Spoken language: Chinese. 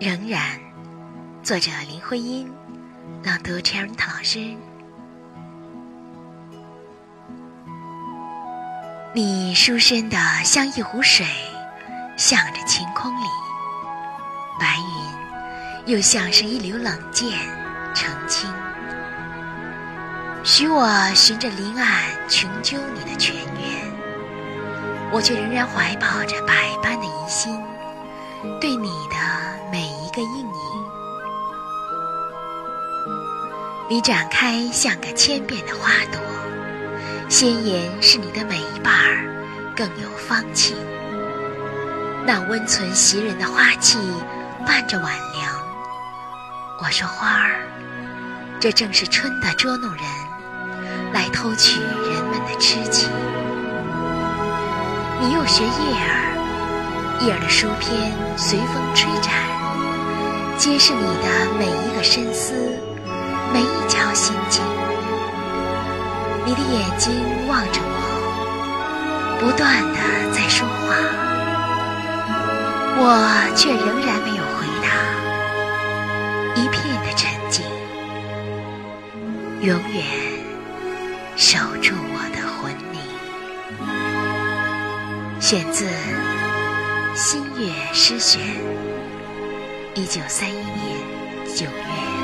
仍然，作者林徽因，朗读 c h e r 老师。你书生的像一湖水，向着晴空里；白云又像是一流冷箭，澄清。许我循着林岸穷究你的泉源，我却仍然怀抱着百般的疑心，对你的你展开像个千变的花朵，鲜艳是你的每一瓣儿，更有芳气。那温存袭人的花气，伴着晚凉。我说花儿，这正是春的捉弄人。来偷取人们的痴情，你又学叶儿，叶儿的书篇随风吹展，揭示你的每一个深思，每一条心境。你的眼睛望着我，不断的在说话，我却仍然没有回答，一片的沉静，永远。守住我的魂灵。选自《新月诗选》，一九三一年九月。